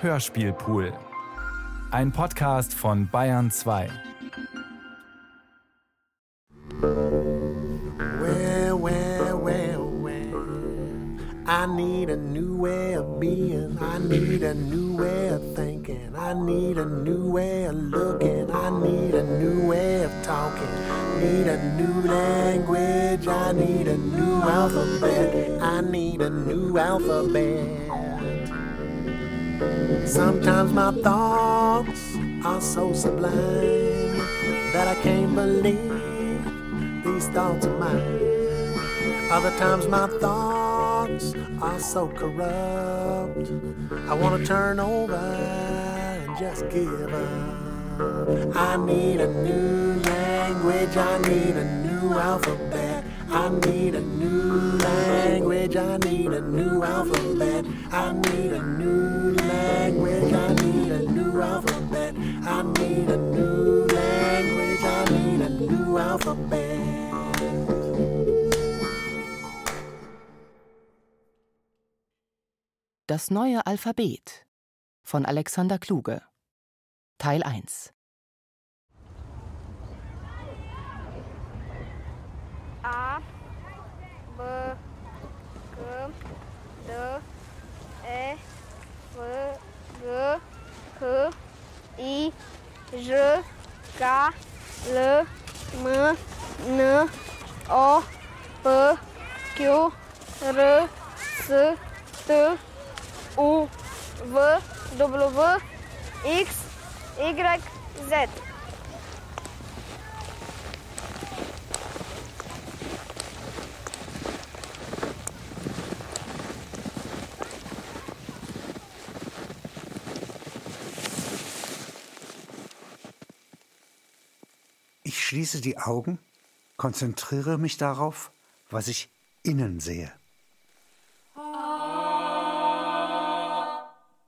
Hörspielpool. Ein Podcast von Bayern 2. Well, well, well, well. I need a new way of being. I need a new way of thinking. I need a new way of looking. I need a new way of talking. Need a new language. I need a new alphabet. I need a new alphabet. Sometimes my thoughts are so sublime that I can't believe these thoughts are mine. Other times my thoughts are so corrupt. I want to turn over and just give up. I need a new language. I need a new alphabet. I need a new language. I need a new alphabet. I need a new need a new language. I need a new alphabet. Das neue Alphabet von Alexander Kluge Teil 1 A, B, J, K, L, M, N, O, P, Q, R, S, T, U, V, W, X, Y, Z. schließe die Augen, konzentriere mich darauf, was ich innen sehe.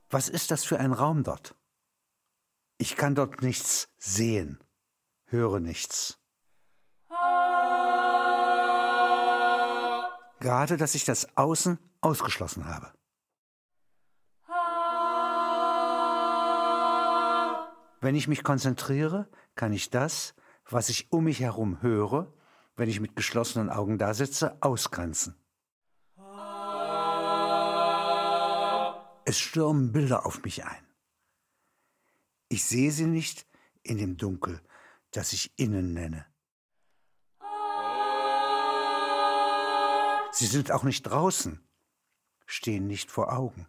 Was ist das für ein Raum dort? Ich kann dort nichts sehen, höre nichts. Gerade, dass ich das Außen ausgeschlossen habe. Wenn ich mich konzentriere, kann ich das, was ich um mich herum höre, wenn ich mit geschlossenen Augen da sitze, ausgrenzen. Es stürmen Bilder auf mich ein. Ich sehe sie nicht in dem Dunkel, das ich innen nenne. Sie sind auch nicht draußen, stehen nicht vor Augen.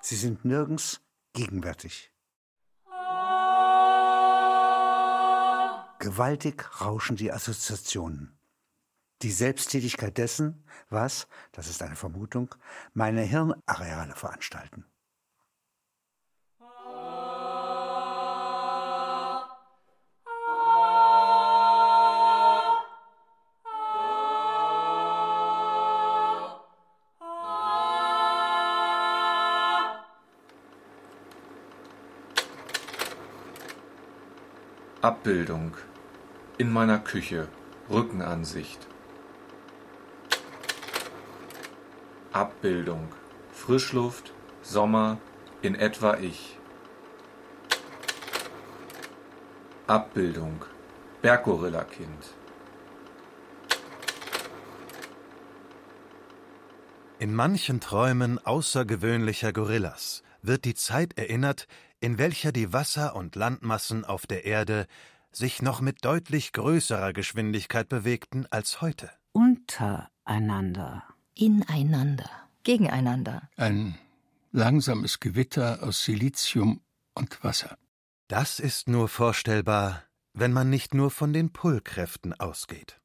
Sie sind nirgends gegenwärtig. Gewaltig rauschen die Assoziationen. Die Selbsttätigkeit dessen, was, das ist eine Vermutung, meine Hirnareale veranstalten. Abbildung in meiner Küche Rückenansicht. Abbildung. Frischluft Sommer in etwa ich. Abbildung. Berggorillakind. In manchen Träumen außergewöhnlicher Gorillas wird die Zeit erinnert, in welcher die Wasser- und Landmassen auf der Erde sich noch mit deutlich größerer Geschwindigkeit bewegten als heute. Untereinander. Ineinander. Gegeneinander. Ein langsames Gewitter aus Silizium und Wasser. Das ist nur vorstellbar, wenn man nicht nur von den Pullkräften ausgeht.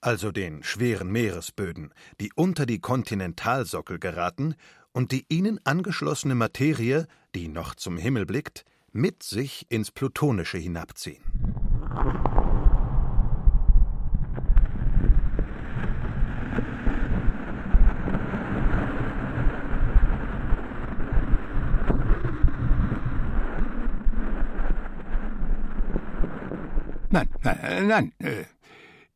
Also den schweren Meeresböden, die unter die Kontinentalsockel geraten und die ihnen angeschlossene Materie, die noch zum Himmel blickt, mit sich ins Plutonische hinabziehen. Nein, nein, nein. Äh,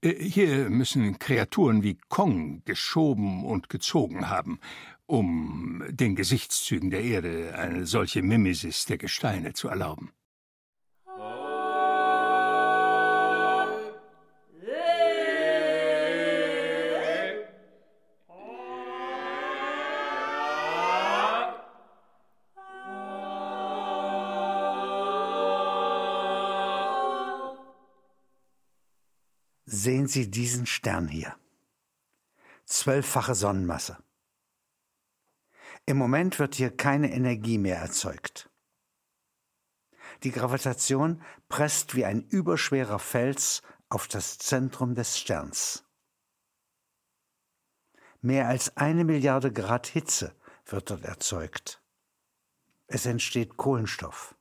Äh, hier müssen Kreaturen wie Kong geschoben und gezogen haben, um den Gesichtszügen der Erde eine solche Mimesis der Gesteine zu erlauben. Sehen Sie diesen Stern hier. Zwölffache Sonnenmasse. Im Moment wird hier keine Energie mehr erzeugt. Die Gravitation presst wie ein überschwerer Fels auf das Zentrum des Sterns. Mehr als eine Milliarde Grad Hitze wird dort erzeugt. Es entsteht Kohlenstoff.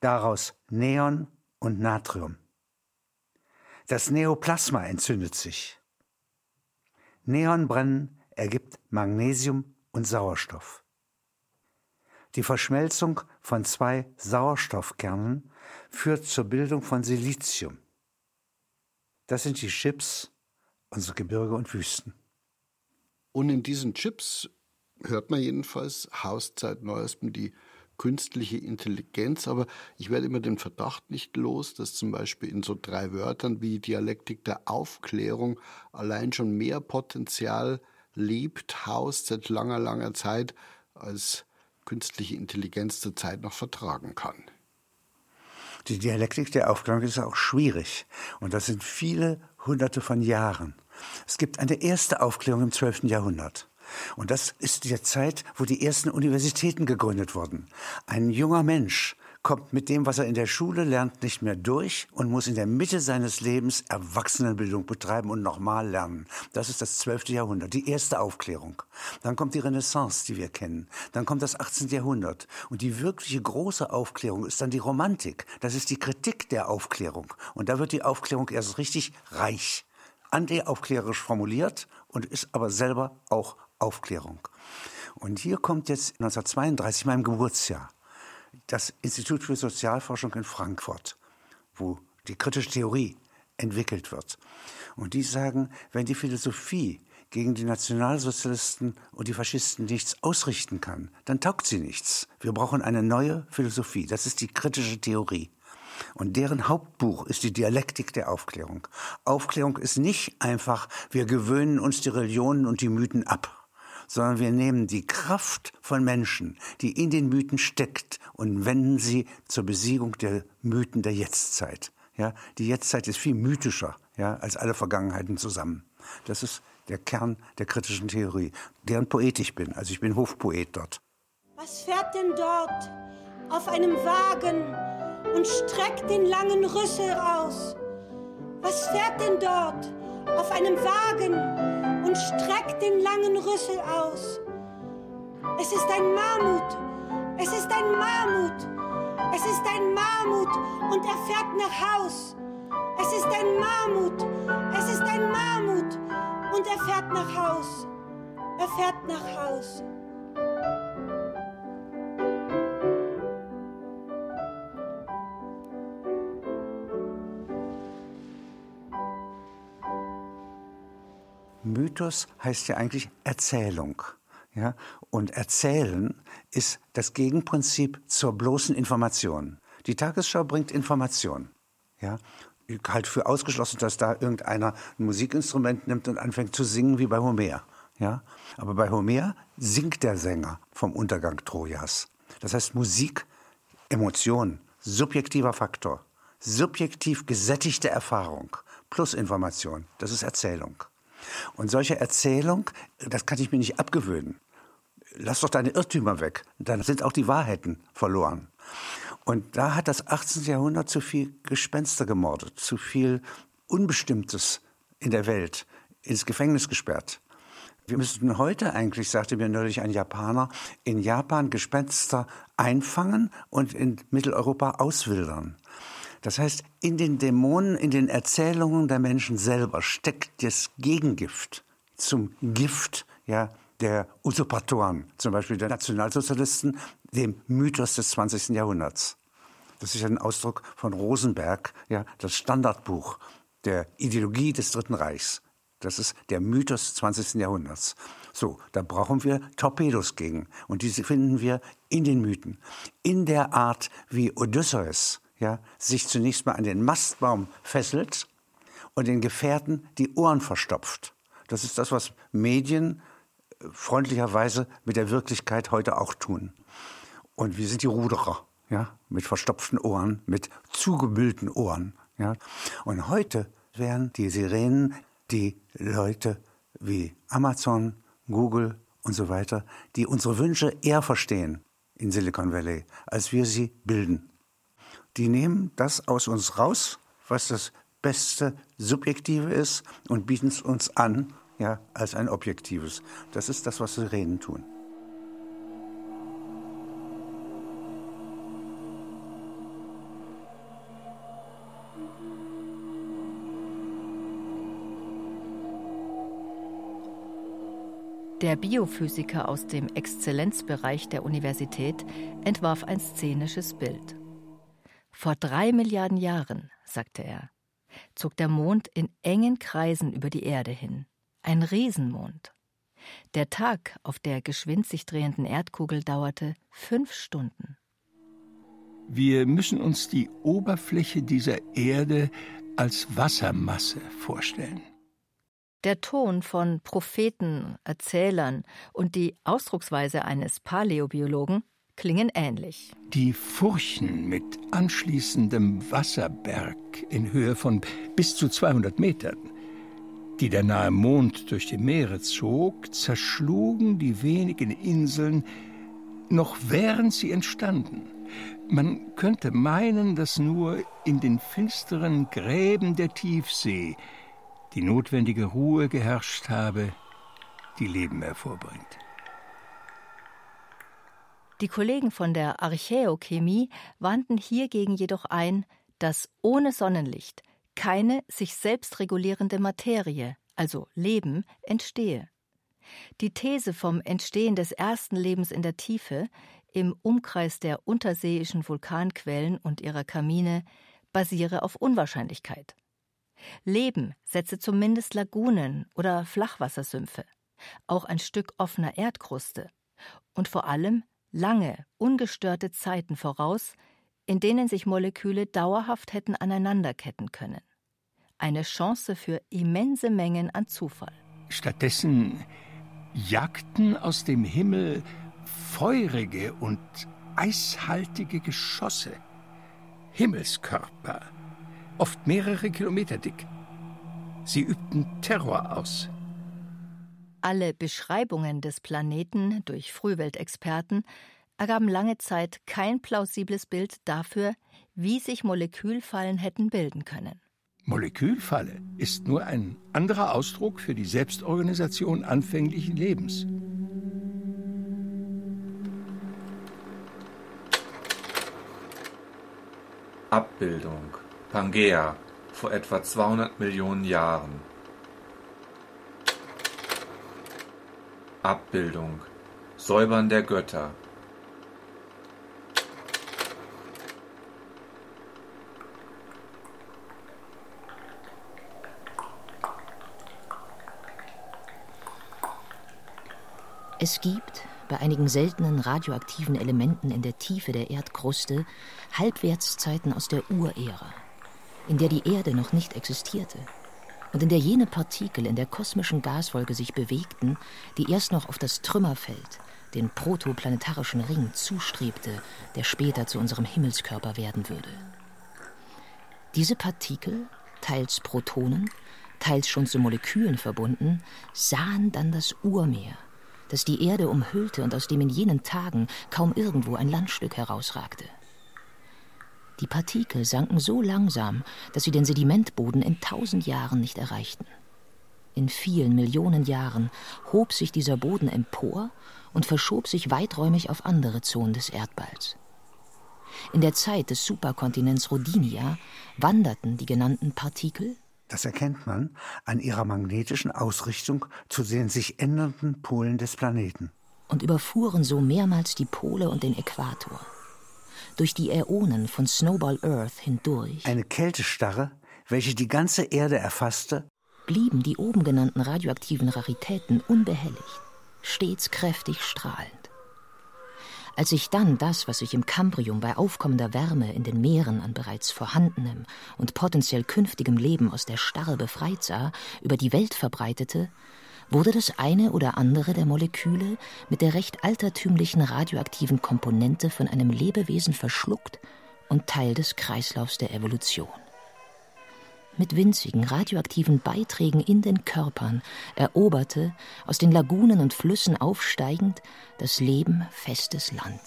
Daraus Neon und Natrium. Das Neoplasma entzündet sich. Neonbrennen ergibt Magnesium und Sauerstoff. Die Verschmelzung von zwei Sauerstoffkernen führt zur Bildung von Silizium. Das sind die Chips, unsere Gebirge und Wüsten. Und in diesen Chips hört man jedenfalls haust seit neuestem die künstliche Intelligenz, aber ich werde immer den Verdacht nicht los, dass zum Beispiel in so drei Wörtern wie Dialektik der Aufklärung allein schon mehr Potenzial lebt, haust seit langer, langer Zeit, als künstliche Intelligenz zurzeit noch vertragen kann. Die Dialektik der Aufklärung ist auch schwierig. Und das sind viele hunderte von Jahren. Es gibt eine erste Aufklärung im 12. Jahrhundert. Und das ist die Zeit, wo die ersten Universitäten gegründet wurden. Ein junger Mensch kommt mit dem, was er in der Schule lernt, nicht mehr durch und muss in der Mitte seines Lebens Erwachsenenbildung betreiben und nochmal lernen. Das ist das 12. Jahrhundert, die erste Aufklärung. Dann kommt die Renaissance, die wir kennen. Dann kommt das 18. Jahrhundert. Und die wirkliche große Aufklärung ist dann die Romantik. Das ist die Kritik der Aufklärung. Und da wird die Aufklärung erst richtig reich. Anti-aufklärerisch formuliert und ist aber selber auch Aufklärung. Und hier kommt jetzt 1932, meinem Geburtsjahr, das Institut für Sozialforschung in Frankfurt, wo die kritische Theorie entwickelt wird. Und die sagen, wenn die Philosophie gegen die Nationalsozialisten und die Faschisten nichts ausrichten kann, dann taugt sie nichts. Wir brauchen eine neue Philosophie. Das ist die kritische Theorie. Und deren Hauptbuch ist die Dialektik der Aufklärung. Aufklärung ist nicht einfach, wir gewöhnen uns die Religionen und die Mythen ab sondern wir nehmen die Kraft von Menschen, die in den Mythen steckt, und wenden sie zur Besiegung der Mythen der Jetztzeit. Ja, die Jetztzeit ist viel mythischer ja, als alle Vergangenheiten zusammen. Das ist der Kern der kritischen Theorie, deren Poet ich bin. Also ich bin Hofpoet dort. Was fährt denn dort auf einem Wagen und streckt den langen Rüssel aus? Was fährt denn dort auf einem Wagen und streckt den langen Rüssel aus. Es ist ein Mammut, es ist ein Mammut, es ist ein Mammut und er fährt nach Haus. Es ist ein Mammut, es ist ein Mammut und er fährt nach Haus. Er fährt nach Haus. Mythos heißt ja eigentlich Erzählung. Ja? Und Erzählen ist das Gegenprinzip zur bloßen Information. Die Tagesschau bringt Information. Ja? Ich halte für ausgeschlossen, dass da irgendeiner ein Musikinstrument nimmt und anfängt zu singen wie bei Homer. Ja? Aber bei Homer singt der Sänger vom Untergang Trojas. Das heißt Musik, Emotion, subjektiver Faktor, subjektiv gesättigte Erfahrung plus Information. Das ist Erzählung. Und solche Erzählung, das kann ich mir nicht abgewöhnen. Lass doch deine Irrtümer weg. Dann sind auch die Wahrheiten verloren. Und da hat das 18. Jahrhundert zu viel Gespenster gemordet, zu viel Unbestimmtes in der Welt ins Gefängnis gesperrt. Wir müssten heute eigentlich, sagte mir neulich ein Japaner, in Japan Gespenster einfangen und in Mitteleuropa auswildern. Das heißt, in den Dämonen, in den Erzählungen der Menschen selber steckt das Gegengift zum Gift ja, der Usurpatoren, zum Beispiel der Nationalsozialisten, dem Mythos des 20. Jahrhunderts. Das ist ein Ausdruck von Rosenberg, ja, das Standardbuch der Ideologie des Dritten Reichs. Das ist der Mythos des 20. Jahrhunderts. So, da brauchen wir Torpedos gegen. Und diese finden wir in den Mythen. In der Art, wie Odysseus ja, sich zunächst mal an den Mastbaum fesselt und den Gefährten die Ohren verstopft. Das ist das, was Medien äh, freundlicherweise mit der Wirklichkeit heute auch tun. Und wir sind die Ruderer, ja, mit verstopften Ohren, mit zugemüllten Ohren, ja. Und heute wären die Sirenen die Leute wie Amazon, Google und so weiter, die unsere Wünsche eher verstehen in Silicon Valley, als wir sie bilden. Die nehmen das aus uns raus, was das beste Subjektive ist, und bieten es uns an, ja, als ein Objektives. Das ist das, was Sirenen tun. Der Biophysiker aus dem Exzellenzbereich der Universität entwarf ein szenisches Bild. Vor drei Milliarden Jahren, sagte er, zog der Mond in engen Kreisen über die Erde hin. Ein Riesenmond. Der Tag auf der geschwind sich drehenden Erdkugel dauerte fünf Stunden. Wir müssen uns die Oberfläche dieser Erde als Wassermasse vorstellen. Der Ton von Propheten, Erzählern und die Ausdrucksweise eines Paläobiologen klingen ähnlich. Die Furchen mit anschließendem Wasserberg in Höhe von bis zu 200 Metern, die der nahe Mond durch die Meere zog, zerschlugen die wenigen Inseln noch während sie entstanden. Man könnte meinen, dass nur in den finsteren Gräben der Tiefsee die notwendige Ruhe geherrscht habe, die Leben hervorbringt. Die Kollegen von der Archäochemie wandten hiergegen jedoch ein, dass ohne Sonnenlicht keine sich selbst regulierende Materie, also Leben, entstehe. Die These vom Entstehen des ersten Lebens in der Tiefe im Umkreis der unterseeischen Vulkanquellen und ihrer Kamine basiere auf Unwahrscheinlichkeit. Leben setze zumindest Lagunen oder Flachwassersümpfe, auch ein Stück offener Erdkruste und vor allem lange, ungestörte Zeiten voraus, in denen sich Moleküle dauerhaft hätten aneinanderketten können. Eine Chance für immense Mengen an Zufall. Stattdessen jagten aus dem Himmel feurige und eishaltige Geschosse, Himmelskörper, oft mehrere Kilometer dick. Sie übten Terror aus. Alle Beschreibungen des Planeten durch Frühweltexperten ergaben lange Zeit kein plausibles Bild dafür, wie sich Molekülfallen hätten bilden können. Molekülfalle ist nur ein anderer Ausdruck für die Selbstorganisation anfänglichen Lebens. Abbildung Pangea vor etwa 200 Millionen Jahren. Abbildung. Säubern der Götter. Es gibt bei einigen seltenen radioaktiven Elementen in der Tiefe der Erdkruste Halbwertszeiten aus der Urära in der die Erde noch nicht existierte und in der jene Partikel in der kosmischen Gaswolke sich bewegten, die erst noch auf das Trümmerfeld, den protoplanetarischen Ring, zustrebte, der später zu unserem Himmelskörper werden würde. Diese Partikel, teils Protonen, teils schon zu Molekülen verbunden, sahen dann das Urmeer, das die Erde umhüllte und aus dem in jenen Tagen kaum irgendwo ein Landstück herausragte. Die Partikel sanken so langsam, dass sie den Sedimentboden in tausend Jahren nicht erreichten. In vielen Millionen Jahren hob sich dieser Boden empor und verschob sich weiträumig auf andere Zonen des Erdballs. In der Zeit des Superkontinents Rodinia wanderten die genannten Partikel das erkennt man an ihrer magnetischen Ausrichtung zu den sich ändernden Polen des Planeten. Und überfuhren so mehrmals die Pole und den Äquator durch die Äonen von Snowball Earth hindurch. Eine Kältestarre welche die ganze Erde erfasste, blieben die oben genannten radioaktiven Raritäten unbehelligt, stets kräftig strahlend. Als ich dann das, was sich im Kambrium bei aufkommender Wärme in den Meeren an bereits vorhandenem und potenziell künftigem Leben aus der Starre befreit sah, über die Welt verbreitete, wurde das eine oder andere der Moleküle mit der recht altertümlichen radioaktiven Komponente von einem Lebewesen verschluckt und Teil des Kreislaufs der Evolution. Mit winzigen radioaktiven Beiträgen in den Körpern eroberte, aus den Lagunen und Flüssen aufsteigend, das Leben festes Land.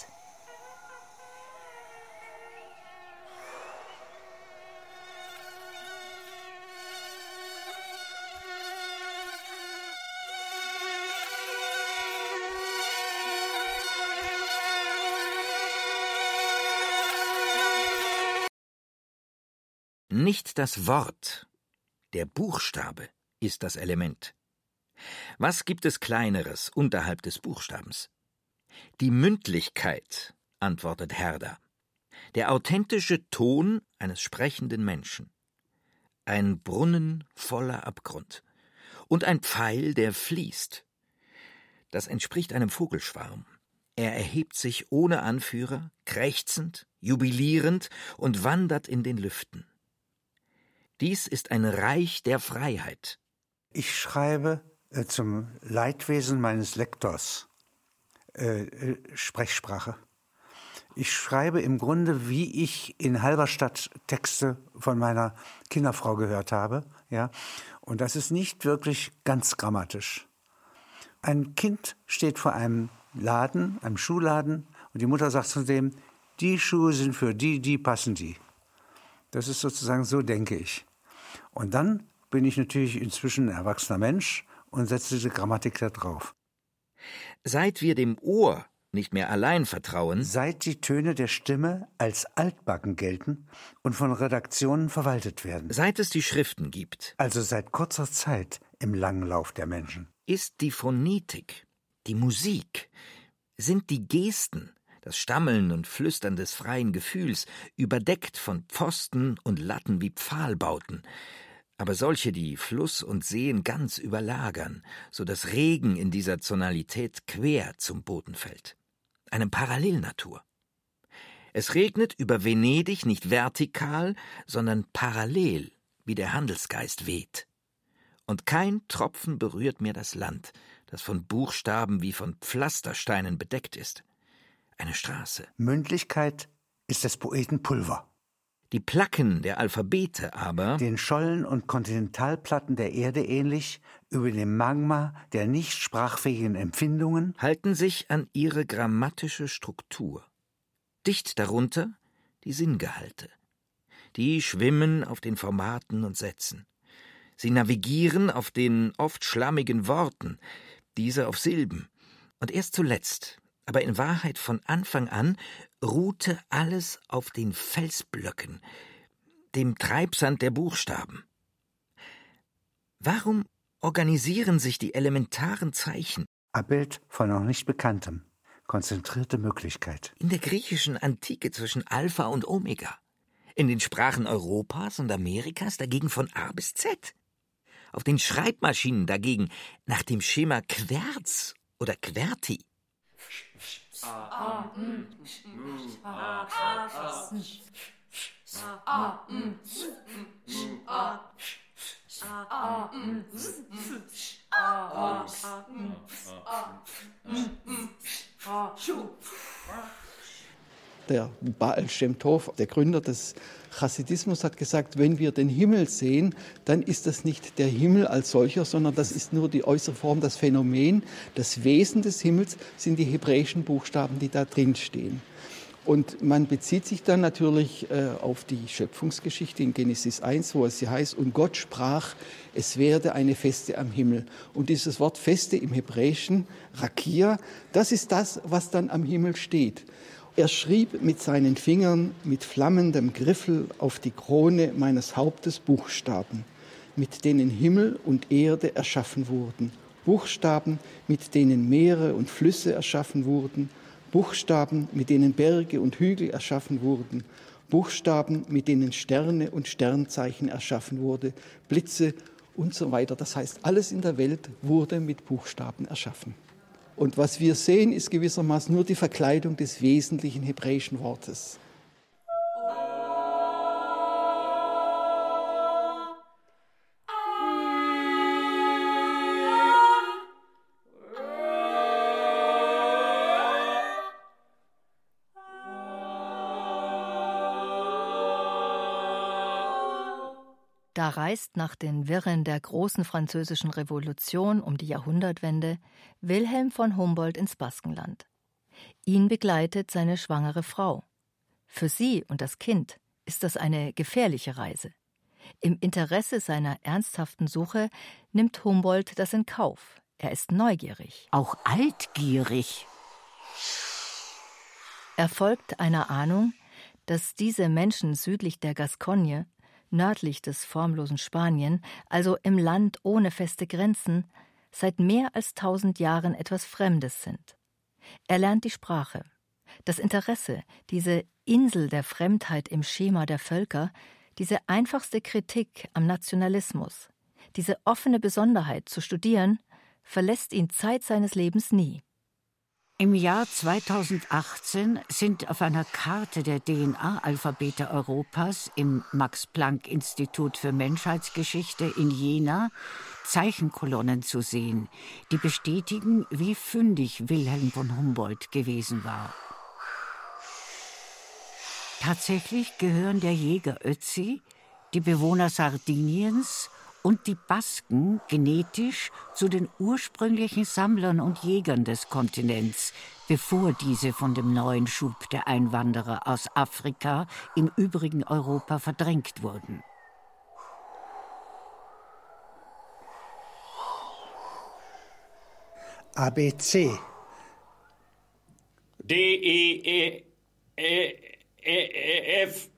Nicht das Wort, der Buchstabe ist das Element. Was gibt es Kleineres unterhalb des Buchstabens? Die Mündlichkeit, antwortet Herder. Der authentische Ton eines sprechenden Menschen. Ein Brunnen voller Abgrund. Und ein Pfeil, der fließt. Das entspricht einem Vogelschwarm. Er erhebt sich ohne Anführer, krächzend, jubilierend und wandert in den Lüften. Dies ist ein Reich der Freiheit. Ich schreibe äh, zum Leidwesen meines Lektors äh, äh, Sprechsprache. Ich schreibe im Grunde, wie ich in Halberstadt Texte von meiner Kinderfrau gehört habe, ja. Und das ist nicht wirklich ganz grammatisch. Ein Kind steht vor einem Laden, einem Schuhladen, und die Mutter sagt zu dem, die Schuhe sind für die, die passen die. Das ist sozusagen so, denke ich. Und dann bin ich natürlich inzwischen ein erwachsener Mensch und setze diese Grammatik da drauf. Seit wir dem Ohr nicht mehr allein vertrauen, seit die Töne der Stimme als altbacken gelten und von Redaktionen verwaltet werden, seit es die Schriften gibt, also seit kurzer Zeit im langen Lauf der Menschen, ist die Phonetik, die Musik, sind die Gesten, das Stammeln und Flüstern des freien Gefühls, überdeckt von Pfosten und Latten wie Pfahlbauten, aber solche, die Fluss und Seen ganz überlagern, so dass Regen in dieser Zonalität quer zum Boden fällt. Eine Parallelnatur. Es regnet über Venedig nicht vertikal, sondern parallel, wie der Handelsgeist weht. Und kein Tropfen berührt mir das Land, das von Buchstaben wie von Pflastersteinen bedeckt ist. Eine Straße. Mündlichkeit ist des Poeten Pulver. Die Placken der Alphabete aber, den Schollen und Kontinentalplatten der Erde ähnlich, über dem Magma der nicht sprachfähigen Empfindungen, halten sich an ihre grammatische Struktur. Dicht darunter die Sinngehalte. Die schwimmen auf den Formaten und Sätzen. Sie navigieren auf den oft schlammigen Worten, diese auf Silben. Und erst zuletzt, aber in Wahrheit von Anfang an, ruhte alles auf den Felsblöcken, dem Treibsand der Buchstaben. Warum organisieren sich die elementaren Zeichen? Abbild von noch nicht Bekanntem. Konzentrierte Möglichkeit. In der griechischen Antike zwischen Alpha und Omega. In den Sprachen Europas und Amerikas dagegen von A bis Z. Auf den Schreibmaschinen dagegen nach dem Schema Querz oder Querti. 아, 음, 음, 아, 아, 아, 음, 아, 아, 음, 아, 아, 음, 아, 음, 아, 슈. Der Baal Shem Tov, der Gründer des Chassidismus, hat gesagt, wenn wir den Himmel sehen, dann ist das nicht der Himmel als solcher, sondern das ist nur die äußere Form, das Phänomen. Das Wesen des Himmels sind die hebräischen Buchstaben, die da drin stehen. Und man bezieht sich dann natürlich äh, auf die Schöpfungsgeschichte in Genesis 1, wo es hier heißt, und Gott sprach, es werde eine Feste am Himmel. Und dieses Wort Feste im Hebräischen, Rakia, das ist das, was dann am Himmel steht. Er schrieb mit seinen Fingern mit flammendem Griffel auf die Krone meines Hauptes Buchstaben, mit denen Himmel und Erde erschaffen wurden, Buchstaben, mit denen Meere und Flüsse erschaffen wurden, Buchstaben, mit denen Berge und Hügel erschaffen wurden, Buchstaben, mit denen Sterne und Sternzeichen erschaffen wurde, Blitze und so weiter. Das heißt, alles in der Welt wurde mit Buchstaben erschaffen. Und was wir sehen, ist gewissermaßen nur die Verkleidung des wesentlichen hebräischen Wortes. Da reist nach den Wirren der großen französischen Revolution um die Jahrhundertwende Wilhelm von Humboldt ins Baskenland. Ihn begleitet seine schwangere Frau. Für sie und das Kind ist das eine gefährliche Reise. Im Interesse seiner ernsthaften Suche nimmt Humboldt das in Kauf. Er ist neugierig. Auch altgierig. Er folgt einer Ahnung, dass diese Menschen südlich der Gascogne nördlich des formlosen Spanien, also im Land ohne feste Grenzen, seit mehr als tausend Jahren etwas Fremdes sind. Er lernt die Sprache. Das Interesse, diese Insel der Fremdheit im Schema der Völker, diese einfachste Kritik am Nationalismus, diese offene Besonderheit zu studieren, verlässt ihn Zeit seines Lebens nie. Im Jahr 2018 sind auf einer Karte der DNA-Alphabete Europas im Max-Planck-Institut für Menschheitsgeschichte in Jena Zeichenkolonnen zu sehen, die bestätigen, wie fündig Wilhelm von Humboldt gewesen war. Tatsächlich gehören der Jäger Ötzi, die Bewohner Sardiniens und die Basken genetisch zu den ursprünglichen Sammlern und Jägern des Kontinents, bevor diese von dem neuen Schub der Einwanderer aus Afrika im übrigen Europa verdrängt wurden. ABC. D, E, E, E, E, F,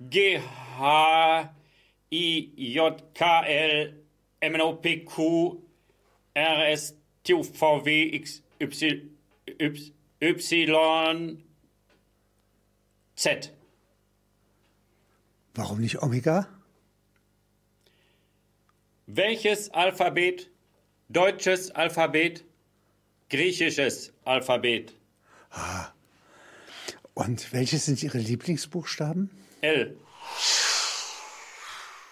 G, H, I, J, K, L, M, N, O, P, Q, R, S, T, U, V, W, X, Y, Y, Z. Warum nicht Omega? Welches Alphabet? Deutsches Alphabet? Griechisches Alphabet? Ah. Und welche sind Ihre Lieblingsbuchstaben? L.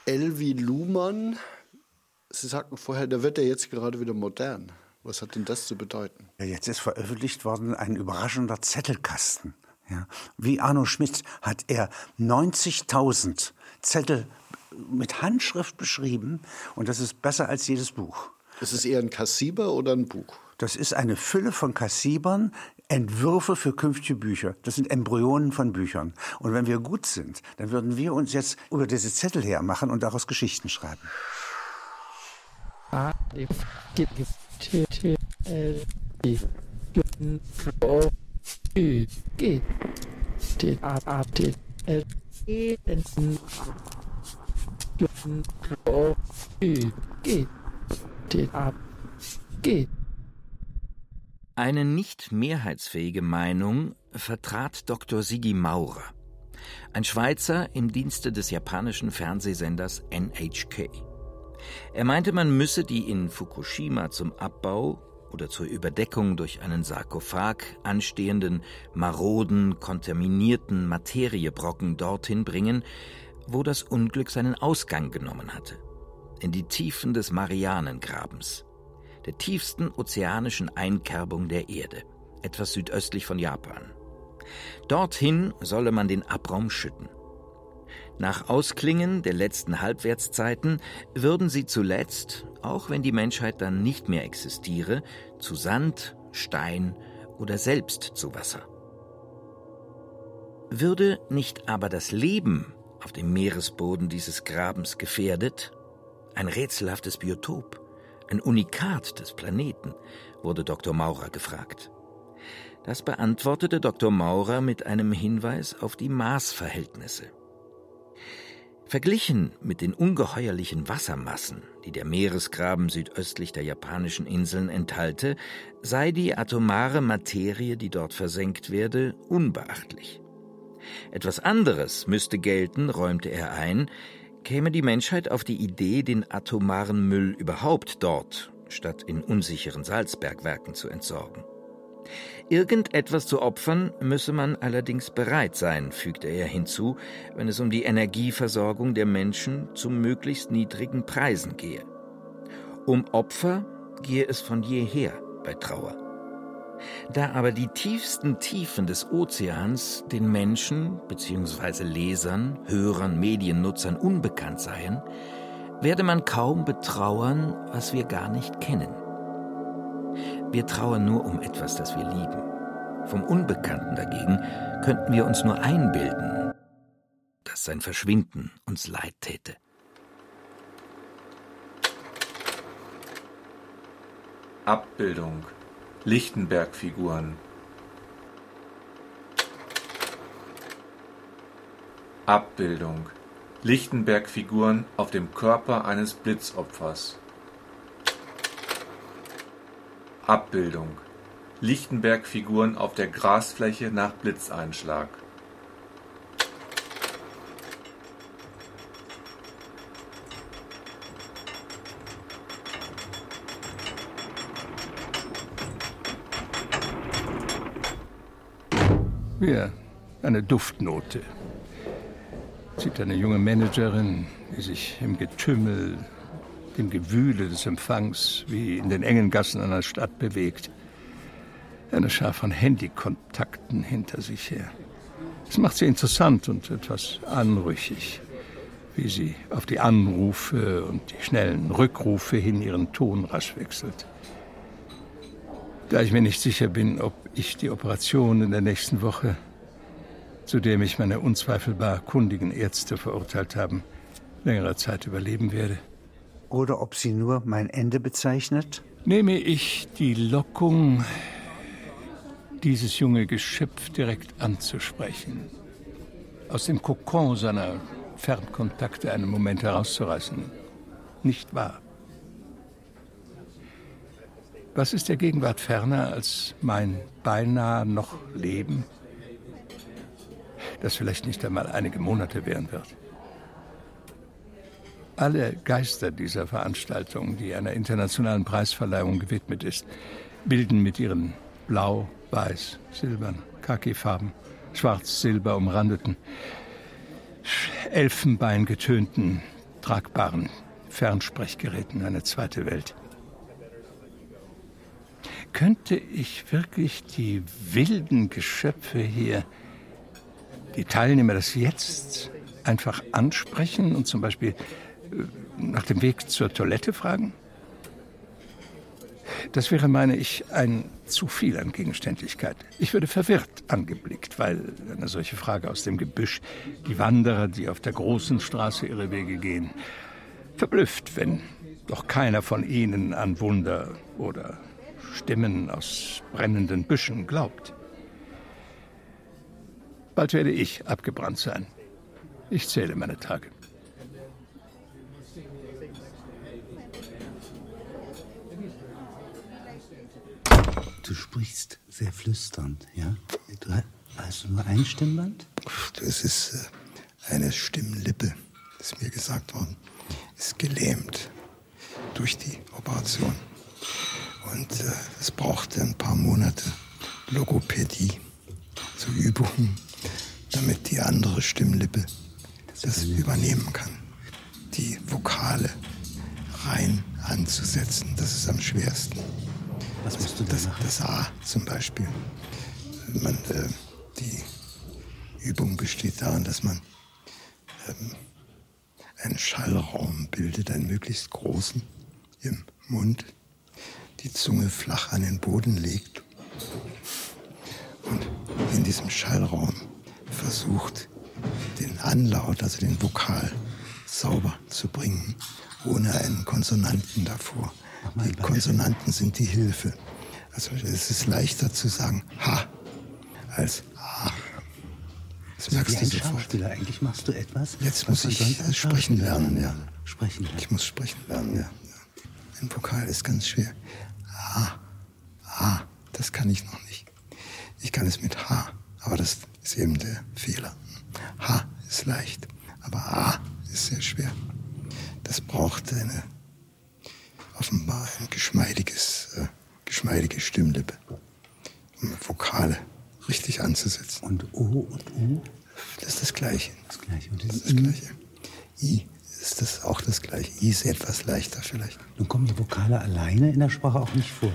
Wie Luhmann. Sie sagten vorher, da wird er jetzt gerade wieder modern. Was hat denn das zu bedeuten? Ja, jetzt ist veröffentlicht worden ein überraschender Zettelkasten. Ja. Wie Arno Schmidt hat er 90.000 Zettel mit Handschrift beschrieben und das ist besser als jedes Buch. Ist es eher ein Kassiber oder ein Buch? Das ist eine Fülle von Kassibern, Entwürfe für künftige Bücher. Das sind Embryonen von Büchern. Und wenn wir gut sind, dann würden wir uns jetzt über diese Zettel hermachen und daraus Geschichten schreiben. A, Eine nicht mehrheitsfähige Meinung vertrat Dr. Sigi Maurer, ein Schweizer im Dienste des japanischen Fernsehsenders NHK. Er meinte, man müsse die in Fukushima zum Abbau oder zur Überdeckung durch einen Sarkophag anstehenden, maroden, kontaminierten Materiebrocken dorthin bringen, wo das Unglück seinen Ausgang genommen hatte, in die Tiefen des Marianengrabens der tiefsten ozeanischen Einkerbung der Erde, etwas südöstlich von Japan. Dorthin solle man den Abraum schütten. Nach Ausklingen der letzten Halbwertszeiten würden sie zuletzt, auch wenn die Menschheit dann nicht mehr existiere, zu Sand, Stein oder selbst zu Wasser. Würde nicht aber das Leben auf dem Meeresboden dieses Grabens gefährdet, ein rätselhaftes Biotop, ein Unikat des Planeten, wurde Dr. Maurer gefragt. Das beantwortete Dr. Maurer mit einem Hinweis auf die Maßverhältnisse. Verglichen mit den ungeheuerlichen Wassermassen, die der Meeresgraben südöstlich der japanischen Inseln enthalte, sei die atomare Materie, die dort versenkt werde, unbeachtlich. Etwas anderes müsste gelten, räumte er ein, käme die Menschheit auf die Idee, den atomaren Müll überhaupt dort, statt in unsicheren Salzbergwerken zu entsorgen. Irgendetwas zu opfern müsse man allerdings bereit sein, fügte er hinzu, wenn es um die Energieversorgung der Menschen zu möglichst niedrigen Preisen gehe. Um Opfer gehe es von jeher bei Trauer. Da aber die tiefsten Tiefen des Ozeans den Menschen bzw. Lesern, Hörern, Mediennutzern unbekannt seien, werde man kaum betrauern, was wir gar nicht kennen. Wir trauern nur um etwas, das wir lieben. Vom Unbekannten dagegen könnten wir uns nur einbilden, dass sein Verschwinden uns leid täte. Abbildung Lichtenberg-Figuren. Abbildung. Lichtenberg-Figuren auf dem Körper eines Blitzopfers. Abbildung. Lichtenberg-Figuren auf der Grasfläche nach Blitzeinschlag Hier, eine Duftnote. Sieht eine junge Managerin, die sich im Getümmel, dem Gewühle des Empfangs wie in den engen Gassen einer Stadt bewegt. Eine Schar von Handykontakten hinter sich her. Es macht sie interessant und etwas anrüchig, wie sie auf die Anrufe und die schnellen Rückrufe hin ihren Ton rasch wechselt. Da ich mir nicht sicher bin, ob ich die Operation in der nächsten Woche, zu der mich meine unzweifelbar kundigen Ärzte verurteilt haben, längere Zeit überleben werde. Oder ob sie nur mein Ende bezeichnet? Nehme ich die Lockung, dieses junge Geschöpf direkt anzusprechen, aus dem Kokon seiner Fernkontakte einen Moment herauszureißen, nicht wahr? Was ist der Gegenwart ferner als mein beinahe noch Leben, das vielleicht nicht einmal einige Monate währen wird? Alle Geister dieser Veranstaltung, die einer internationalen Preisverleihung gewidmet ist, bilden mit ihren blau, weiß, silbern, Khaki-Farben, schwarz-silber umrandeten, Elfenbein getönten, tragbaren Fernsprechgeräten eine zweite Welt. Könnte ich wirklich die wilden Geschöpfe hier, die Teilnehmer des Jetzt, einfach ansprechen und zum Beispiel äh, nach dem Weg zur Toilette fragen? Das wäre, meine ich, ein zu viel an Gegenständlichkeit. Ich würde verwirrt angeblickt, weil eine solche Frage aus dem Gebüsch die Wanderer, die auf der großen Straße ihre Wege gehen, verblüfft, wenn doch keiner von ihnen an Wunder oder Stimmen aus brennenden Büschen glaubt. Bald werde ich abgebrannt sein. Ich zähle meine Tage. Du sprichst sehr flüsternd, ja? Du hast du nur ein Stimmband? Das ist äh, eine Stimmlippe, ist mir gesagt worden. Ist gelähmt durch die Operation. Und äh, es brauchte ein paar Monate Logopädie, so Übungen, damit die andere Stimmlippe das übernehmen kann. Die Vokale rein anzusetzen, das ist am schwersten. Was musst du da das, das A zum Beispiel. Man, äh, die Übung besteht darin, dass man ähm, einen Schallraum bildet, einen möglichst großen im Mund die Zunge flach an den Boden legt und in diesem Schallraum versucht, den Anlaut, also den Vokal, sauber zu bringen, ohne einen Konsonanten davor. Die Konsonanten sind die Hilfe. Also es ist leichter zu sagen Ha als A. Das So merkst du sofort. Schauspieler. Eigentlich machst du etwas. Jetzt muss ich äh, sprechen lernen, ja. Sprechen lernen. Ich muss sprechen lernen, ja. Ein Vokal ist ganz schwer. A, A, das kann ich noch nicht. Ich kann es mit H, aber das ist eben der Fehler. H ist leicht, aber A ist sehr schwer. Das braucht eine offenbar ein geschmeidiges, äh, geschmeidige Stimmlippe, um Vokale richtig anzusetzen. Und O und U? Das ist das Gleiche. Das Gleiche. Und das ist das Gleiche. I ist das auch das Gleiche. I ist etwas leichter vielleicht. Nun kommen die Vokale alleine in der Sprache auch nicht vor.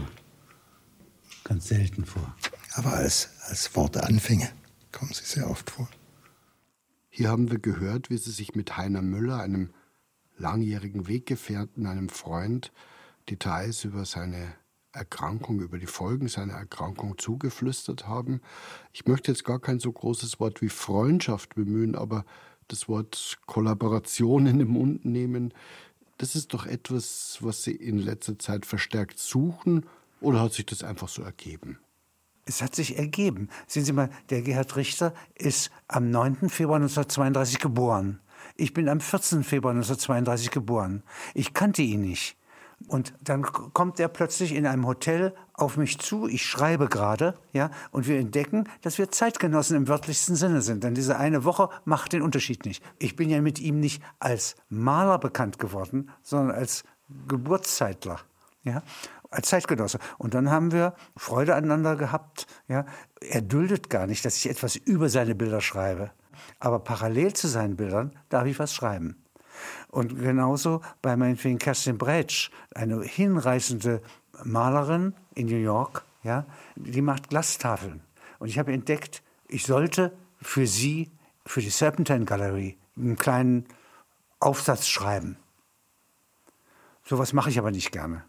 Ganz selten vor. Aber als, als Worteanfänge kommen sie sehr oft vor. Hier haben wir gehört, wie sie sich mit Heiner Müller, einem langjährigen Weggefährten, einem Freund, Details über seine Erkrankung, über die Folgen seiner Erkrankung zugeflüstert haben. Ich möchte jetzt gar kein so großes Wort wie Freundschaft bemühen, aber das Wort Kollaboration in den Mund nehmen, das ist doch etwas, was Sie in letzter Zeit verstärkt suchen oder hat sich das einfach so ergeben? Es hat sich ergeben. Sehen Sie mal, der Gerhard Richter ist am 9. Februar 1932 geboren. Ich bin am 14. Februar 1932 geboren. Ich kannte ihn nicht. Und dann kommt er plötzlich in einem Hotel auf mich zu. Ich schreibe gerade, ja, und wir entdecken, dass wir Zeitgenossen im wörtlichsten Sinne sind. Denn diese eine Woche macht den Unterschied nicht. Ich bin ja mit ihm nicht als Maler bekannt geworden, sondern als Geburtszeitler, ja, als Zeitgenosse. Und dann haben wir Freude aneinander gehabt, ja. Er duldet gar nicht, dass ich etwas über seine Bilder schreibe. Aber parallel zu seinen Bildern darf ich was schreiben. Und genauso bei meinetwegen Kerstin Bretsch, eine hinreißende Malerin in New York, ja, die macht Glastafeln. Und ich habe entdeckt, ich sollte für sie, für die Serpentine Gallery, einen kleinen Aufsatz schreiben. Sowas mache ich aber nicht gerne.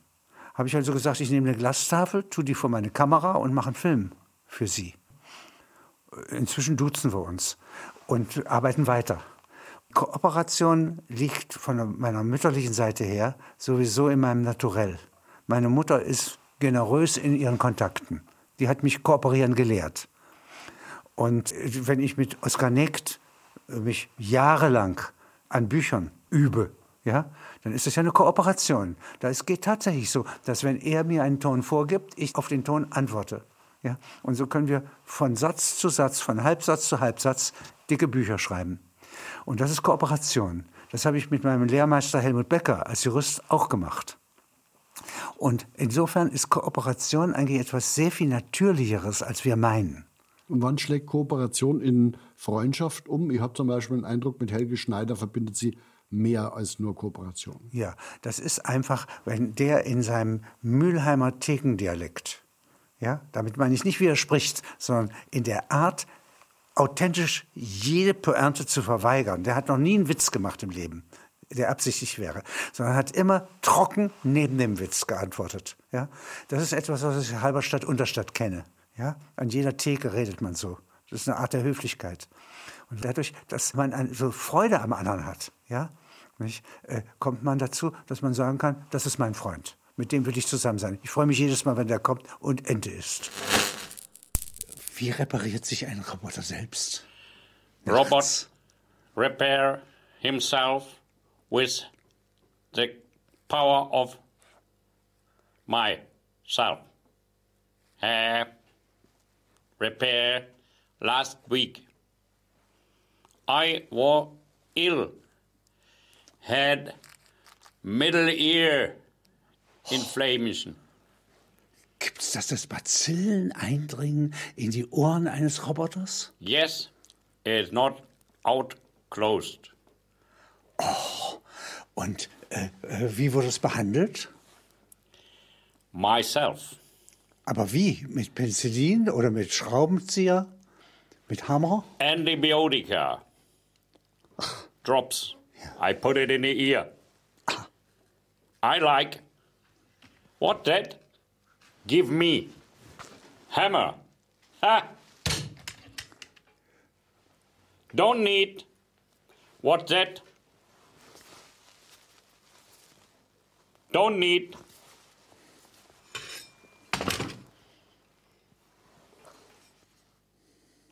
Habe ich also gesagt, ich nehme eine Glastafel, tue die vor meine Kamera und mache einen Film für sie. Inzwischen duzen wir uns und arbeiten weiter. Kooperation liegt von meiner mütterlichen Seite her sowieso in meinem Naturell. Meine Mutter ist generös in ihren Kontakten. Die hat mich kooperieren gelehrt. Und wenn ich mit Oskar Nekt mich jahrelang an Büchern übe, ja, dann ist es ja eine Kooperation. Da es geht tatsächlich so, dass wenn er mir einen Ton vorgibt, ich auf den Ton antworte. Ja, und so können wir von Satz zu Satz, von Halbsatz zu Halbsatz dicke Bücher schreiben. Und das ist Kooperation. Das habe ich mit meinem Lehrmeister Helmut Becker als Jurist auch gemacht. Und insofern ist Kooperation eigentlich etwas sehr viel Natürlicheres, als wir meinen. Und wann schlägt Kooperation in Freundschaft um? Ich habe zum Beispiel den Eindruck, mit Helge Schneider verbindet sie mehr als nur Kooperation. Ja, das ist einfach, wenn der in seinem Mülheimer Thekendialekt, ja, damit meine ich nicht widerspricht, sondern in der Art, authentisch jede Pointe zu verweigern. Der hat noch nie einen Witz gemacht im Leben, der absichtlich wäre, sondern hat immer trocken neben dem Witz geantwortet. Ja? Das ist etwas, was ich in Halberstadt Unterstadt kenne. Ja? An jeder Theke redet man so. Das ist eine Art der Höflichkeit. Und dadurch, dass man so Freude am anderen hat, ja, nicht, äh, kommt man dazu, dass man sagen kann, das ist mein Freund. Mit dem will ich zusammen sein. Ich freue mich jedes Mal, wenn der kommt und Ente ist. Wie repariert sich ein Roboter selbst? Robot repair himself with the power of myself. Uh, repair last week. I was ill, had middle ear inflammation. Gibt es das, dass Bazillen eindringen in die Ohren eines Roboters? Yes, it's not out closed. Oh, und äh, äh, wie wurde es behandelt? Myself. Aber wie? Mit Penicillin oder mit Schraubenzieher? Mit Hammer? Antibiotika. Drops. I put it in the ear. I like. What that? Give me. Hammer. Ha! Don't need. What's that? Don't need.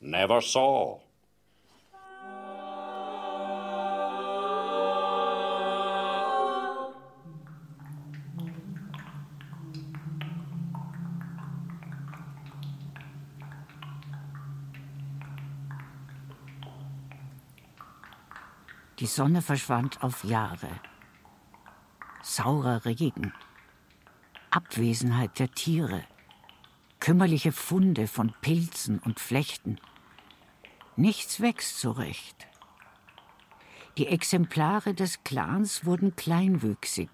Never saw. Die Sonne verschwand auf Jahre. Saurer Regen. Abwesenheit der Tiere. Kümmerliche Funde von Pilzen und Flechten. Nichts wächst zurecht. Die Exemplare des Clans wurden kleinwüchsig.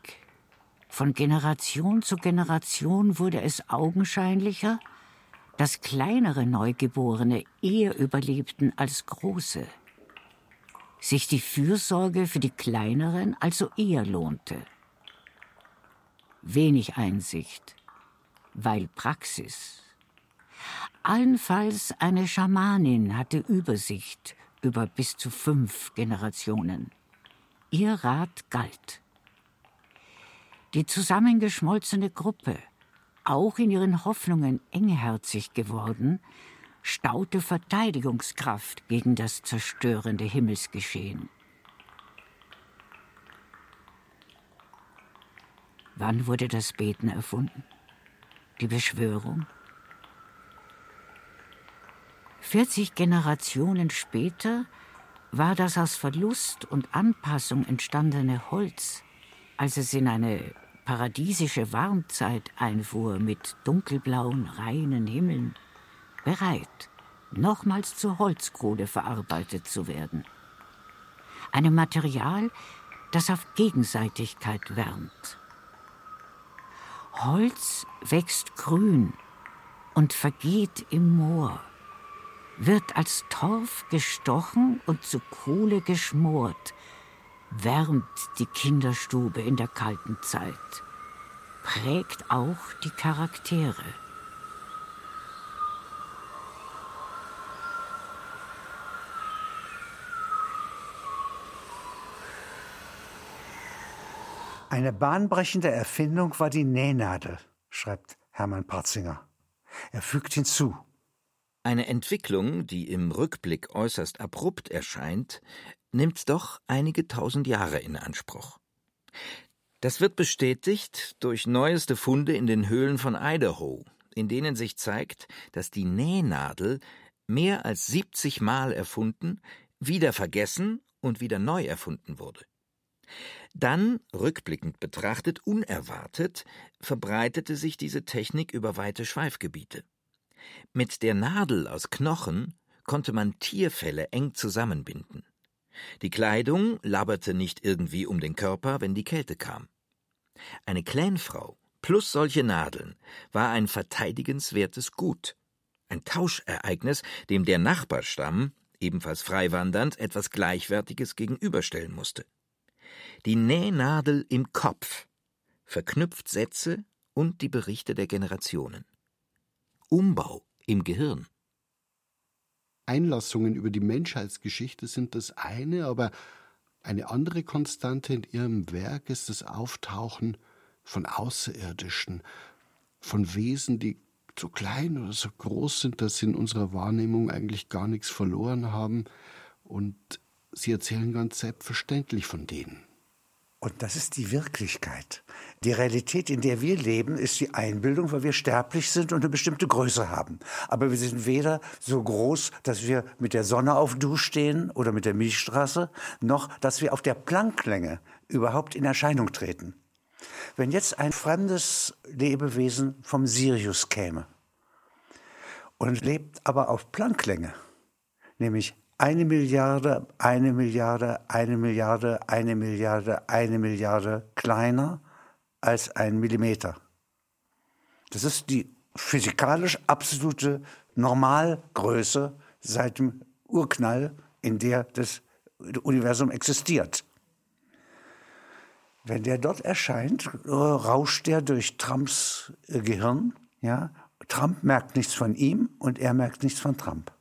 Von Generation zu Generation wurde es augenscheinlicher, dass kleinere Neugeborene eher überlebten als große. Sich die Fürsorge für die kleineren also eher lohnte. Wenig Einsicht, weil Praxis. Allenfalls eine Schamanin hatte Übersicht über bis zu fünf Generationen. Ihr Rat galt. Die zusammengeschmolzene Gruppe, auch in ihren Hoffnungen engherzig geworden, staute Verteidigungskraft gegen das zerstörende Himmelsgeschehen. Wann wurde das Beten erfunden? Die Beschwörung? 40 Generationen später war das aus Verlust und Anpassung entstandene Holz, als es in eine paradiesische Warmzeit einfuhr mit dunkelblauen, reinen Himmeln, bereit, nochmals zur Holzkohle verarbeitet zu werden. Einem Material, das auf Gegenseitigkeit wärmt. Holz wächst grün und vergeht im Moor wird als Torf gestochen und zu Kohle geschmort, wärmt die Kinderstube in der kalten Zeit, prägt auch die Charaktere. Eine bahnbrechende Erfindung war die Nähnadel, schreibt Hermann Parzinger. Er fügt hinzu, eine Entwicklung, die im Rückblick äußerst abrupt erscheint, nimmt doch einige tausend Jahre in Anspruch. Das wird bestätigt durch neueste Funde in den Höhlen von Idaho, in denen sich zeigt, dass die Nähnadel mehr als 70 Mal erfunden, wieder vergessen und wieder neu erfunden wurde. Dann, rückblickend betrachtet, unerwartet, verbreitete sich diese Technik über weite Schweifgebiete. Mit der Nadel aus Knochen konnte man Tierfelle eng zusammenbinden. Die Kleidung labberte nicht irgendwie um den Körper, wenn die Kälte kam. Eine Klänfrau plus solche Nadeln war ein verteidigenswertes Gut, ein Tauschereignis, dem der Nachbarstamm, ebenfalls freiwandernd, etwas Gleichwertiges gegenüberstellen musste. Die Nähnadel im Kopf verknüpft Sätze und die Berichte der Generationen. Umbau im Gehirn. Einlassungen über die Menschheitsgeschichte sind das eine, aber eine andere Konstante in ihrem Werk ist das Auftauchen von Außerirdischen, von Wesen, die so klein oder so groß sind, dass sie in unserer Wahrnehmung eigentlich gar nichts verloren haben, und sie erzählen ganz selbstverständlich von denen. Und das ist die Wirklichkeit. Die Realität, in der wir leben, ist die Einbildung, weil wir sterblich sind und eine bestimmte Größe haben. Aber wir sind weder so groß, dass wir mit der Sonne auf Du stehen oder mit der Milchstraße, noch dass wir auf der Plancklänge überhaupt in Erscheinung treten. Wenn jetzt ein fremdes Lebewesen vom Sirius käme und lebt aber auf Plancklänge, nämlich eine Milliarde, eine Milliarde, eine Milliarde, eine Milliarde, eine Milliarde kleiner als ein Millimeter. Das ist die physikalisch absolute Normalgröße seit dem Urknall, in der das Universum existiert. Wenn der dort erscheint, rauscht der durch Trumps Gehirn. Ja? Trump merkt nichts von ihm und er merkt nichts von Trump.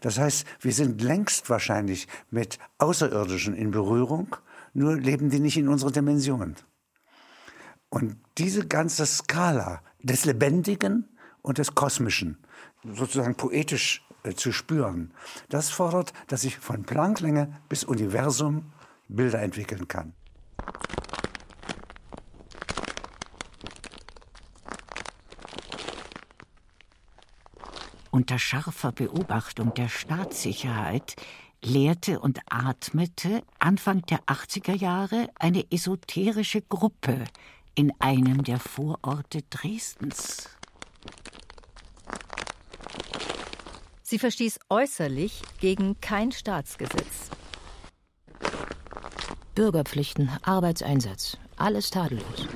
Das heißt, wir sind längst wahrscheinlich mit Außerirdischen in Berührung, nur leben die nicht in unserer Dimension. Und diese ganze Skala des Lebendigen und des Kosmischen, sozusagen poetisch äh, zu spüren, das fordert, dass ich von Plancklänge bis Universum Bilder entwickeln kann. Unter scharfer Beobachtung der Staatssicherheit lehrte und atmete Anfang der 80er Jahre eine esoterische Gruppe in einem der Vororte Dresdens. Sie verstieß äußerlich gegen kein Staatsgesetz. Bürgerpflichten, Arbeitseinsatz, alles tadellos.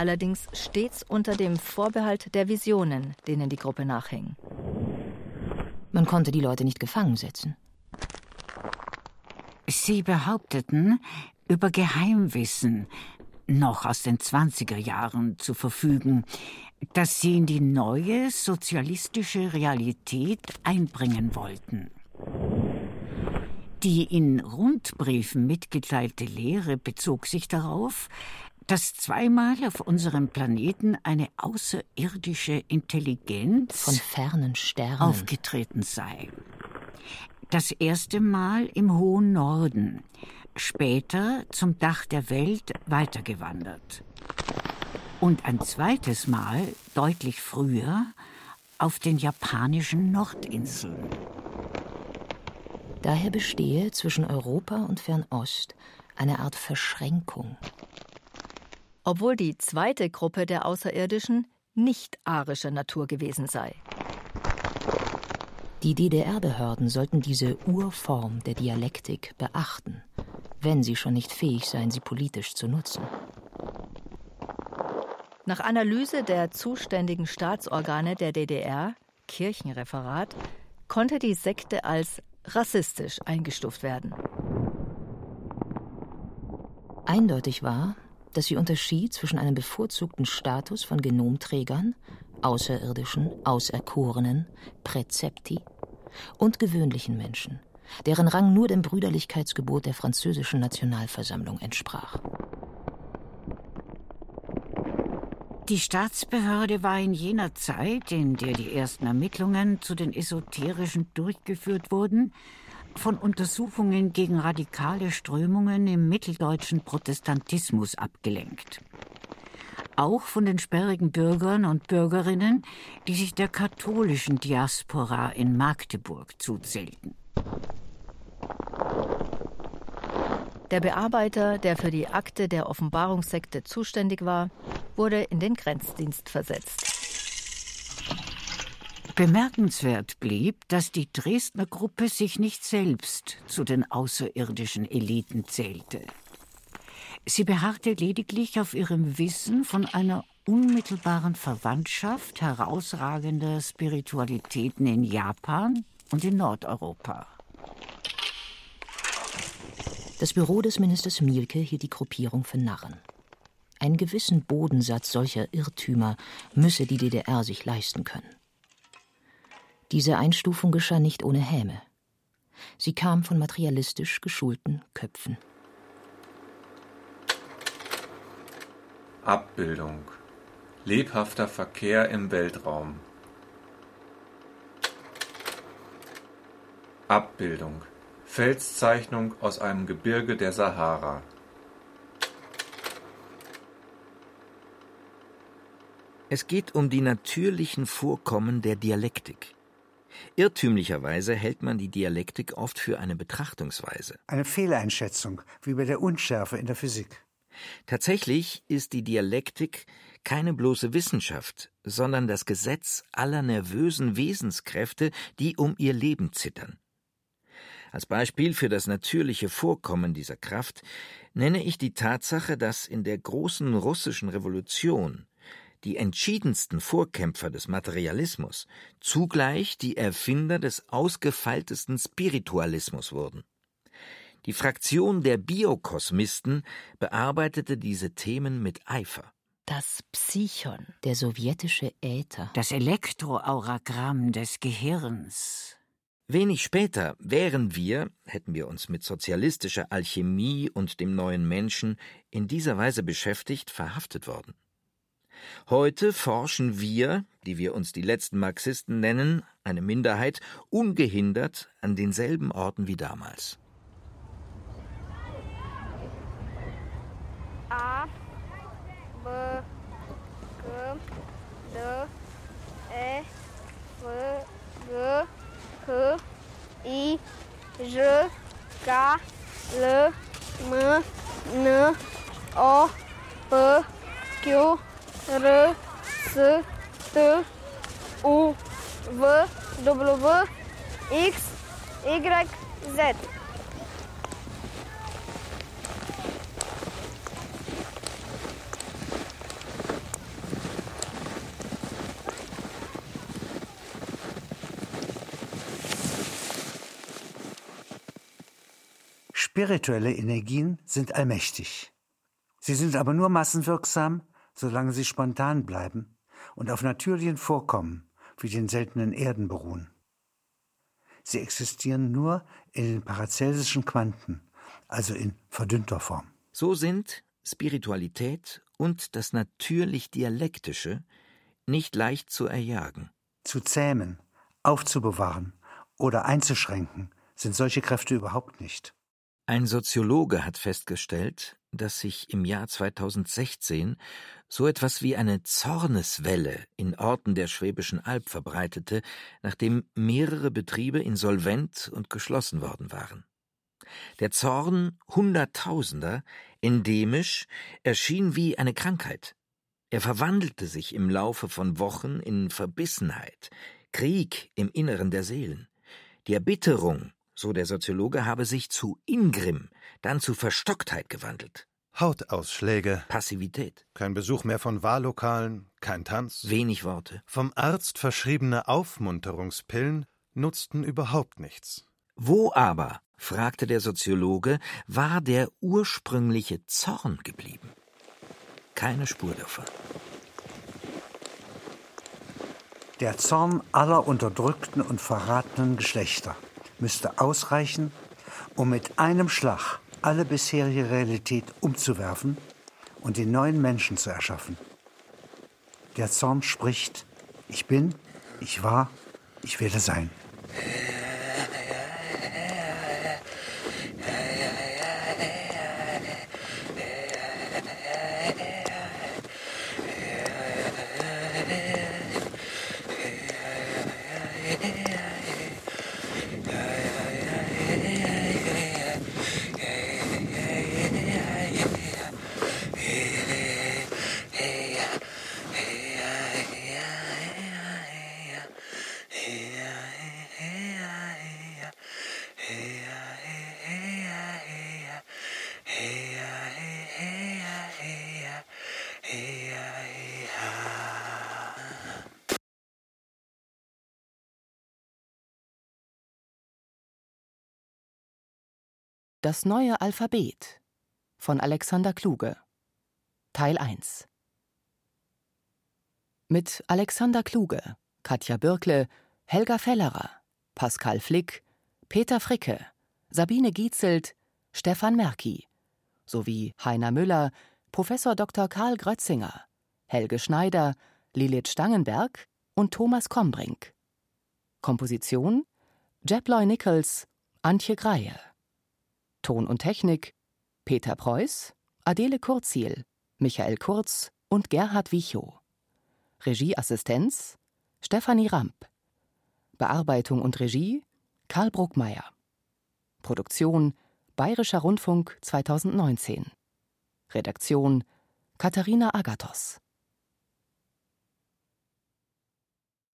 Allerdings stets unter dem Vorbehalt der Visionen, denen die Gruppe nachhing. Man konnte die Leute nicht gefangen setzen. Sie behaupteten, über Geheimwissen, noch aus den 20er Jahren zu verfügen, das sie in die neue sozialistische Realität einbringen wollten. Die in Rundbriefen mitgeteilte Lehre bezog sich darauf, dass zweimal auf unserem Planeten eine außerirdische Intelligenz von fernen Sternen aufgetreten sei. Das erste Mal im hohen Norden, später zum Dach der Welt weitergewandert. Und ein zweites Mal, deutlich früher, auf den japanischen Nordinseln. Daher bestehe zwischen Europa und Fernost eine Art Verschränkung. Obwohl die zweite Gruppe der Außerirdischen nicht arischer Natur gewesen sei. Die DDR-Behörden sollten diese Urform der Dialektik beachten, wenn sie schon nicht fähig seien, sie politisch zu nutzen. Nach Analyse der zuständigen Staatsorgane der DDR, Kirchenreferat, konnte die Sekte als rassistisch eingestuft werden. Eindeutig war, dass sie unterschied zwischen einem bevorzugten Status von Genomträgern, Außerirdischen, Auserkorenen, Präzepti und gewöhnlichen Menschen, deren Rang nur dem Brüderlichkeitsgebot der französischen Nationalversammlung entsprach. Die Staatsbehörde war in jener Zeit, in der die ersten Ermittlungen zu den Esoterischen durchgeführt wurden, von Untersuchungen gegen radikale Strömungen im mitteldeutschen Protestantismus abgelenkt. Auch von den sperrigen Bürgern und Bürgerinnen, die sich der katholischen Diaspora in Magdeburg zuzählten. Der Bearbeiter, der für die Akte der Offenbarungssekte zuständig war, wurde in den Grenzdienst versetzt. Bemerkenswert blieb, dass die Dresdner Gruppe sich nicht selbst zu den außerirdischen Eliten zählte. Sie beharrte lediglich auf ihrem Wissen von einer unmittelbaren Verwandtschaft herausragender Spiritualitäten in Japan und in Nordeuropa. Das Büro des Ministers Mielke hielt die Gruppierung für Narren. Einen gewissen Bodensatz solcher Irrtümer müsse die DDR sich leisten können. Diese Einstufung geschah nicht ohne Häme. Sie kam von materialistisch geschulten Köpfen. Abbildung. Lebhafter Verkehr im Weltraum. Abbildung. Felszeichnung aus einem Gebirge der Sahara. Es geht um die natürlichen Vorkommen der Dialektik. Irrtümlicherweise hält man die Dialektik oft für eine Betrachtungsweise. Eine Fehleinschätzung, wie bei der Unschärfe in der Physik. Tatsächlich ist die Dialektik keine bloße Wissenschaft, sondern das Gesetz aller nervösen Wesenskräfte, die um ihr Leben zittern. Als Beispiel für das natürliche Vorkommen dieser Kraft nenne ich die Tatsache, dass in der großen russischen Revolution die entschiedensten Vorkämpfer des Materialismus zugleich die Erfinder des ausgefeiltesten Spiritualismus wurden. Die Fraktion der Biokosmisten bearbeitete diese Themen mit Eifer. Das Psychon, der sowjetische Äther, das Elektroauragramm des Gehirns. Wenig später wären wir, hätten wir uns mit sozialistischer Alchemie und dem neuen Menschen in dieser Weise beschäftigt, verhaftet worden. Heute forschen wir, die wir uns die letzten Marxisten nennen, eine Minderheit, ungehindert an denselben Orten wie damals. A, B, G, D, E, F, G, K, K L M N O P Q R S T U V W X Y Z. Spirituelle Energien sind allmächtig. Sie sind aber nur massenwirksam, solange sie spontan bleiben und auf natürlichen Vorkommen wie den seltenen Erden beruhen. Sie existieren nur in den paracelsischen Quanten, also in verdünnter Form. So sind Spiritualität und das natürlich Dialektische nicht leicht zu erjagen. Zu zähmen, aufzubewahren oder einzuschränken sind solche Kräfte überhaupt nicht. Ein Soziologe hat festgestellt, dass sich im Jahr 2016 so etwas wie eine Zorneswelle in Orten der Schwäbischen Alb verbreitete, nachdem mehrere Betriebe insolvent und geschlossen worden waren. Der Zorn Hunderttausender, endemisch, erschien wie eine Krankheit. Er verwandelte sich im Laufe von Wochen in Verbissenheit, Krieg im Inneren der Seelen. Die Erbitterung so der Soziologe, habe sich zu Ingrimm, dann zu Verstocktheit gewandelt. Hautausschläge. Passivität. Kein Besuch mehr von Wahllokalen, kein Tanz. Wenig Worte. Vom Arzt verschriebene Aufmunterungspillen nutzten überhaupt nichts. Wo aber, fragte der Soziologe, war der ursprüngliche Zorn geblieben? Keine Spur davon. Der Zorn aller unterdrückten und verratenen Geschlechter müsste ausreichen, um mit einem Schlag alle bisherige Realität umzuwerfen und den neuen Menschen zu erschaffen. Der Zorn spricht, ich bin, ich war, ich werde sein. Das neue Alphabet von Alexander Kluge Teil 1 Mit Alexander Kluge, Katja Birkle, Helga Fellerer, Pascal Flick, Peter Fricke, Sabine Gietzelt, Stefan Merki sowie Heiner Müller, Professor Dr. Karl Grötzinger, Helge Schneider, Lilith Stangenberg und Thomas Kombrink. Komposition Jeploy Nichols, Antje Greie. Ton und Technik Peter Preuß, Adele Kurzil, Michael Kurz und Gerhard Wichow. Regieassistenz Stefanie Ramp. Bearbeitung und Regie Karl Bruckmeier. Produktion Bayerischer Rundfunk 2019. Redaktion Katharina Agathos